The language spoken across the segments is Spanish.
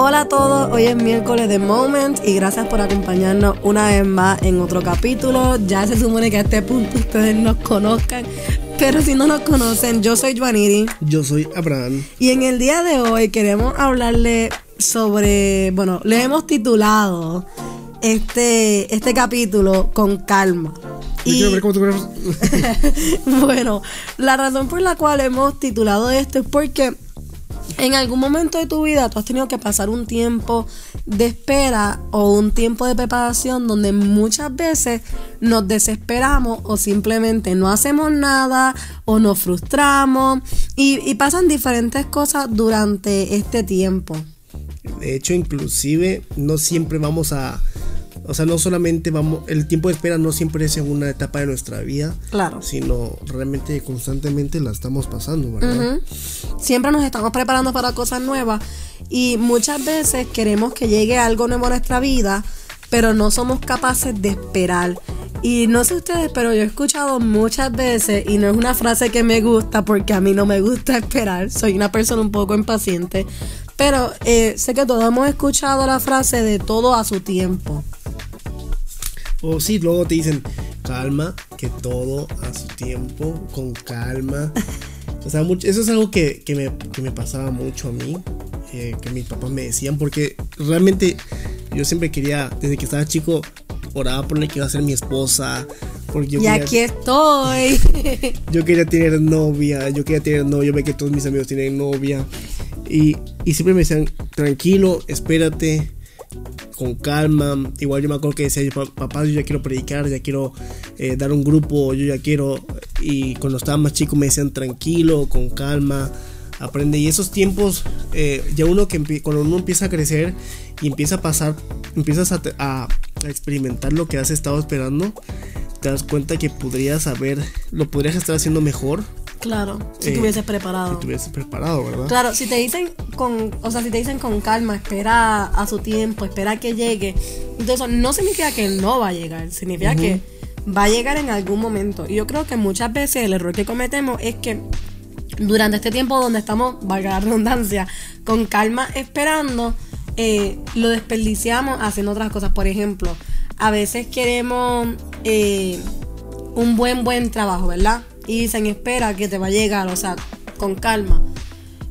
Hola a todos, hoy es miércoles de Moment y gracias por acompañarnos una vez más en otro capítulo. Ya se supone que a este punto ustedes nos conozcan, pero si no nos conocen, yo soy Juaniri. Yo soy Abraham. Y en el día de hoy queremos hablarle sobre, bueno, le hemos titulado este, este capítulo con calma. Yo quiero ver cómo tú bueno, la razón por la cual hemos titulado esto es porque en algún momento de tu vida tú has tenido que pasar un tiempo de espera o un tiempo de preparación donde muchas veces nos desesperamos o simplemente no hacemos nada o nos frustramos y, pasan diferentes cosas durante este tiempo. De hecho, inclusive no siempre vamos a o sea, no solamente vamos, el tiempo de espera no siempre es en una etapa de nuestra vida, claro. sino realmente constantemente la estamos pasando, ¿verdad? Siempre nos estamos preparando para cosas nuevas y muchas veces queremos que llegue algo nuevo a nuestra vida, pero no somos capaces de esperar. Y no sé ustedes, pero yo he escuchado muchas veces, y no es una frase que me gusta porque a mí no me gusta esperar, soy una persona un poco impaciente, pero eh, sé que todos hemos escuchado la frase de todo a su tiempo. O sí, luego te dicen, calma, que todo a su tiempo, con calma. O sea, eso es algo que, me, pasaba mucho a mí, eh, que mis papás me decían, porque realmente yo siempre quería, desde que estaba chico, oraba por la que iba a ser mi esposa. Porque yo y aquí estoy. yo quería tener novia, yo quería tener novia, yo ve que todos mis amigos tienen novia. Y, y siempre me decían, tranquilo, espérate, con calma. Igual yo me acuerdo que decía, papá, yo ya quiero predicar, ya quiero eh, dar un grupo, yo ya quiero... Y cuando estaba más chico me decían, tranquilo, con calma, aprende. Y esos tiempos, eh, ya uno que cuando uno empieza a crecer y empieza a pasar, empiezas a, experimentar lo que has estado esperando, te das cuenta que podrías haber, lo podrías estar haciendo mejor Claro, si te hubieses preparado. Si te hubieses preparado, ¿verdad? Claro, si te dicen con, o sea, si te dicen con calma, espera a su tiempo, espera que llegue. Entonces, no significa que no va a llegar, significa que va a llegar en algún momento. Y yo creo que muchas veces el error que cometemos es que durante este tiempo donde estamos, valga la redundancia, con calma esperando, eh, lo desperdiciamos haciendo otras cosas. Por ejemplo, a veces queremos eh, un buen, buen trabajo, ¿verdad? Y dicen, espera que te va a llegar, o sea, con calma.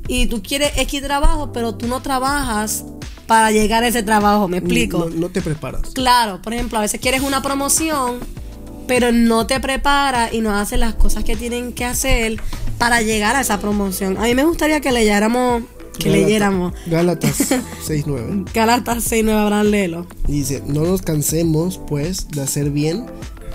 Y tú quieres X trabajo, pero tú no trabajas para llegar a ese trabajo, ¿me explico? No, te preparas. Claro, por ejemplo, a veces quieres una promoción, pero no te preparas y no haces las cosas que tienen que hacer para llegar a esa promoción. A mí me gustaría que leyéramos que leyéramos. Gálatas 6.9. Gálatas 6.9, Abraham, léelo. Dice, no nos cansemos, pues, de hacer bien,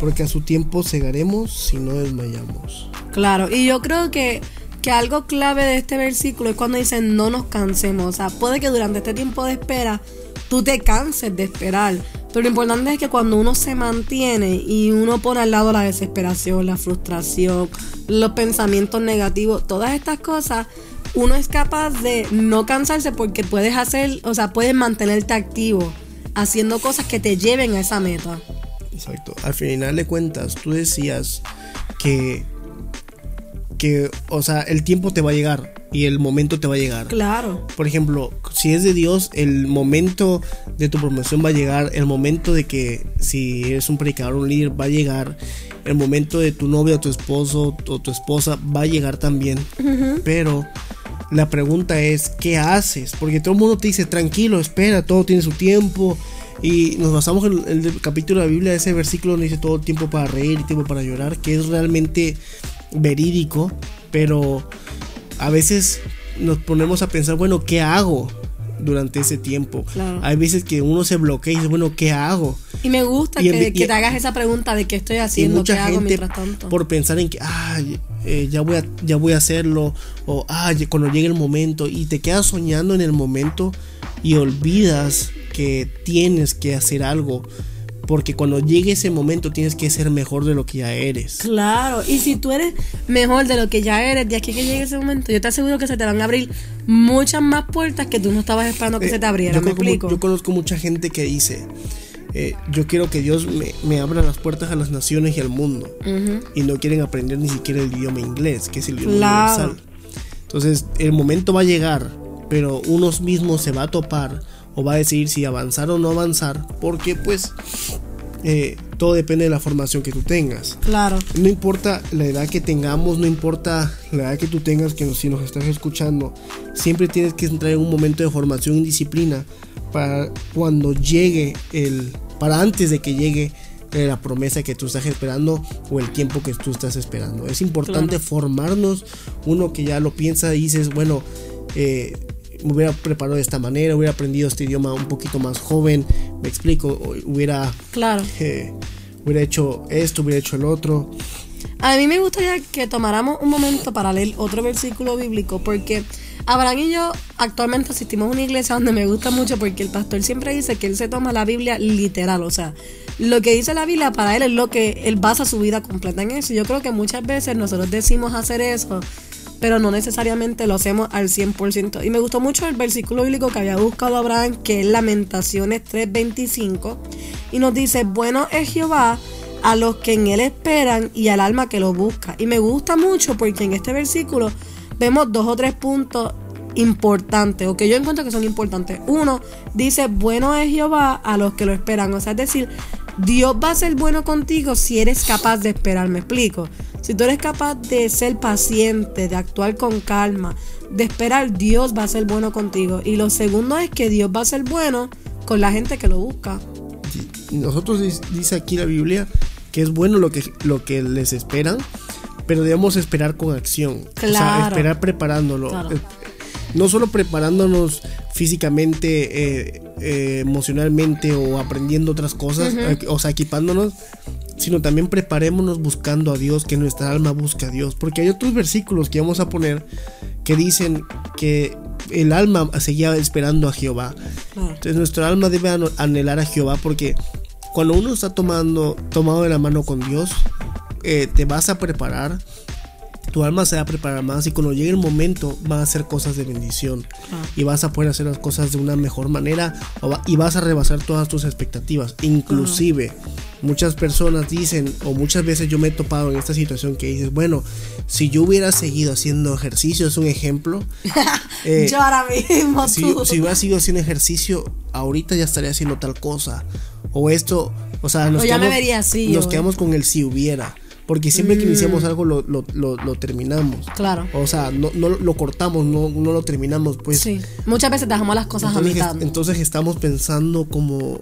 porque a su tiempo cegaremos si no desmayamos. Claro, y yo creo que, que algo clave de este versículo es cuando dicen no nos cansemos. O sea, puede que durante este tiempo de espera tú te canses de esperar. Pero lo importante es que cuando uno se mantiene y uno pone al lado la desesperación, la frustración, los pensamientos negativos, todas estas cosas, uno es capaz de no cansarse porque puedes hacer, o sea, puedes mantenerte activo haciendo cosas que te lleven a esa meta. Exacto. Al final de cuentas, tú decías que, que, o sea, el tiempo te va a llegar y el momento te va a llegar. Claro. Por ejemplo, si es de Dios, el momento de tu promoción va a llegar, el momento de que si eres un predicador, un líder, va a llegar, el momento de tu novia, tu esposo o tu esposa va a llegar también. Pero la pregunta es, ¿qué haces? Porque todo el mundo te dice, tranquilo, espera, todo tiene su tiempo, y nos basamos en el, capítulo de la Biblia, ese versículo donde dice todo el tiempo para reír y tiempo para llorar, que es realmente verídico, pero a veces nos ponemos a pensar, bueno, ¿qué hago durante ese tiempo? Hay veces que uno se bloquea y dice, bueno, ¿qué hago? Y me gusta que, te hagas esa pregunta de qué estoy haciendo, qué hago mientras tanto. Por pensar en que, ah, ya, voy a, ya voy a hacerlo, o ah, cuando llegue el momento, y te quedas soñando en el momento y olvidas que tienes que hacer algo. Porque cuando llegue ese momento tienes que ser mejor de lo que ya eres. Claro, y si tú eres mejor de lo que ya eres, de aquí que llegue ese momento, yo te aseguro que se te van a abrir muchas más puertas que tú no estabas esperando que eh, se te abrieran. Yo, explico? yo conozco mucha gente que dice, eh, yo quiero que Dios me, abra las puertas a las naciones y al mundo. Y no quieren aprender ni siquiera el idioma inglés, que es el idioma universal. Entonces, el momento va a llegar pero uno mismo se va a topar o va a decidir si avanzar o no avanzar, porque pues eh, todo depende de la formación que tú tengas. Claro. No importa la edad que tengamos, no importa la edad que tú tengas, que si nos estás escuchando, siempre tienes que entrar en un momento de formación y disciplina para cuando llegue el, para antes de que llegue la promesa que tú estás esperando o el tiempo que tú estás esperando. Es importante formarnos, uno que ya lo piensa y dices, bueno, eh, me hubiera preparado de esta manera, hubiera aprendido este idioma un poquito más joven, me explico, hubiera, claro. Eh, hubiera hecho esto, hubiera hecho el otro. A mí me gustaría que tomáramos un momento para leer otro versículo bíblico, porque Abraham y yo actualmente asistimos a una iglesia donde me gusta mucho porque el pastor siempre dice que él se toma la Biblia literal, o sea, lo que dice la Biblia para él es lo que él basa su vida completa en eso. Yo creo que muchas veces nosotros decimos hacer eso, pero no necesariamente lo hacemos al 100%. Y me gustó mucho el versículo bíblico que había buscado Abraham, que es Lamentaciones 3:25, y nos dice, bueno es Jehová a los que en él esperan y al alma que lo busca. Y me gusta mucho porque en este versículo vemos dos o tres puntos importantes, o que yo encuentro que son importantes. Uno, dice, bueno es Jehová a los que lo esperan. O sea, es decir, Dios va a ser bueno contigo si eres capaz de esperar, me explico. Si tú eres capaz de ser paciente, de actuar con calma, de esperar, Dios va a ser bueno contigo. Y lo segundo es que Dios va a ser bueno con la gente que lo busca. Nosotros dice aquí la Biblia que es bueno lo que, lo que les esperan, pero debemos esperar con acción. Claro. O sea, esperar preparándolo. No solo preparándonos físicamente, eh, eh, emocionalmente o aprendiendo otras cosas, o sea, equipándonos, sino también preparémonos buscando a Dios, que nuestra alma busca a Dios. Porque hay otros versículos que vamos a poner que dicen que el alma seguía esperando a Jehová. Entonces nuestra alma debe anhelar a Jehová porque cuando uno está tomando, tomado de la mano con Dios, eh, te vas a preparar tu alma se va a preparar más y cuando llegue el momento van a hacer cosas de bendición ah. y vas a poder hacer las cosas de una mejor manera y vas a rebasar todas tus expectativas. Inclusive muchas personas dicen o muchas veces yo me he topado en esta situación que dices, bueno, si yo hubiera seguido haciendo ejercicio, es un ejemplo. Eh, yo ahora mismo. Si, si hubiera seguido haciendo ejercicio, ahorita ya estaría haciendo tal cosa. O esto, o sea, nos, nos quedamos con el si hubiera. Porque siempre que iniciamos mm. algo lo, lo, lo, terminamos. Claro. O sea, no, no lo cortamos, no, no lo terminamos, pues. Sí. Muchas veces dejamos las cosas a mitad. Entonces estamos pensando como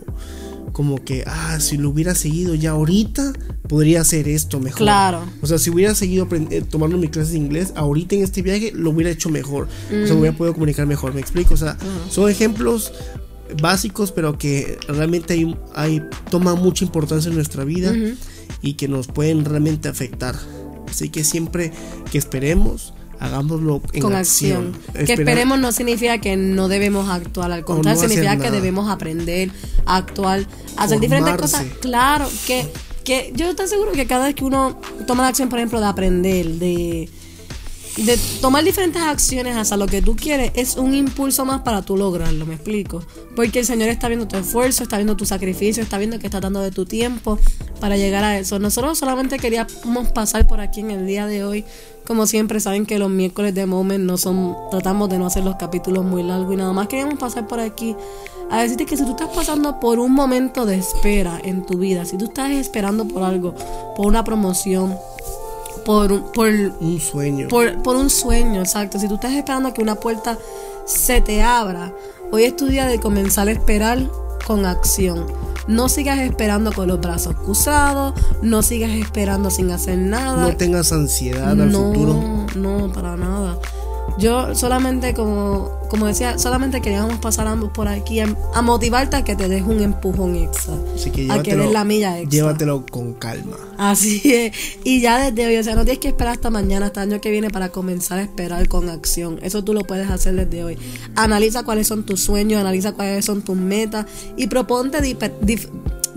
como que, ah, si lo hubiera seguido ya ahorita, podría hacer esto mejor. Claro. O sea, si hubiera seguido eh, tomando mi clase de inglés, ahorita en este viaje lo hubiera hecho mejor. O sea, mm. hubiera podido comunicar mejor, me explico. O sea, son ejemplos básicos, pero que realmente hay, hay toma mucha importancia en nuestra vida y que nos pueden realmente afectar. Así que siempre que esperemos, hagámoslo en con acción. Que esperemos no significa que no debemos actuar, al contrario, significa que debemos aprender a actuar, a hacer diferentes cosas. Claro, que, que yo estoy seguro que cada vez que uno toma la acción, por ejemplo, de aprender, de de tomar diferentes acciones hacia lo que tú quieres es un impulso más para tú lograrlo, me explico. Porque el Señor está viendo tu esfuerzo, está viendo tu sacrificio, está viendo que está dando de tu tiempo para llegar a eso. Nosotros solamente queríamos pasar por aquí en el día de hoy. Como siempre saben que los miércoles de Moment no son, tratamos de no hacer los capítulos muy largos y nada más queríamos pasar por aquí a decirte que si tú estás pasando por un momento de espera en tu vida, si tú estás esperando por algo, por una promoción, por, por un sueño. Por, por, un sueño, exacto. Si tú estás esperando que una puerta se te abra, hoy es tu día de comenzar a esperar con acción. No sigas esperando con los brazos cruzados, no sigas esperando sin hacer nada. No tengas ansiedad al futuro. No, para nada. Yo solamente, como, como decía, solamente queríamos pasar ambos por aquí a, motivarte a que te des un empujón extra. Así que a que des la milla extra. Llévatelo con calma. Así es. Y ya desde hoy, o sea, no tienes que esperar hasta mañana, hasta el año que viene para comenzar a esperar con acción. Eso tú lo puedes hacer desde hoy. Analiza cuáles son tus sueños, analiza cuáles son tus metas y proponte,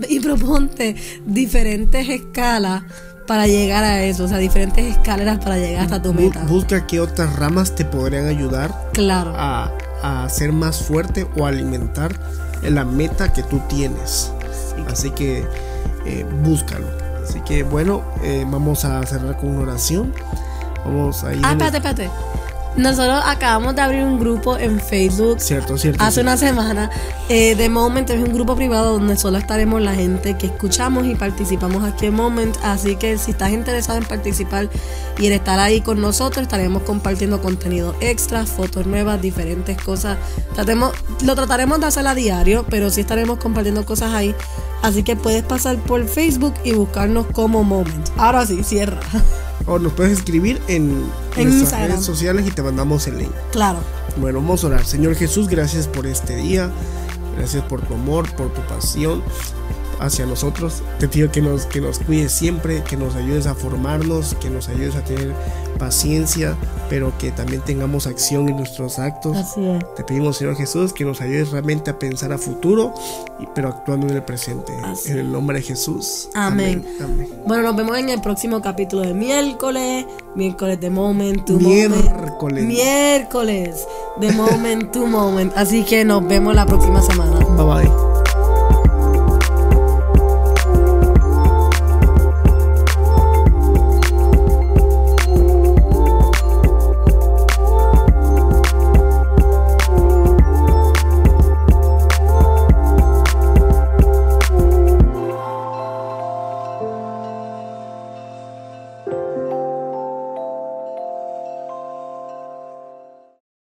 y proponte diferentes escalas para llegar a eso, o sea, diferentes escaleras para llegar hasta tu meta. Busca qué otras ramas te podrían ayudar claro. a, a ser más fuerte o alimentar la meta que tú tienes. Así que eh, búscalo. Así que bueno, eh, vamos a cerrar con una oración. Vamos a ir. Ah, espérate, espérate. Nosotros acabamos de abrir un grupo en Facebook. Cierto, cierto. Hace cierto. una semana. Eh, de Moment es un grupo privado donde solo estaremos la gente que escuchamos y participamos aquí en Moment. Así que si estás interesado en participar y en estar ahí con nosotros, estaremos compartiendo contenido extra, fotos nuevas, diferentes cosas. Tratemos, lo trataremos de hacer a diario, pero sí estaremos compartiendo cosas ahí. Así que puedes pasar por Facebook y buscarnos como Moment. Ahora sí, cierra. O nos puedes escribir en, En nuestras redes sociales y te mandamos el link. Claro. Bueno, vamos a orar. Señor Jesús, gracias por este día. Gracias por tu amor, por tu pasión hacia nosotros. Te pido que nos, que nos cuides siempre, que nos ayudes a formarnos, que nos ayudes a tener paciencia, pero que también tengamos acción en nuestros actos. Así es. Te pedimos, Señor Jesús, que nos ayudes realmente a pensar a futuro, pero actuando en el presente. Así En el nombre de Jesús. Amén. Amén. Bueno, nos vemos en el próximo capítulo de miércoles, miércoles de Moment to Miércoles. Moment. Miércoles de Moment to Moment. Así que nos vemos la próxima semana. Bye bye.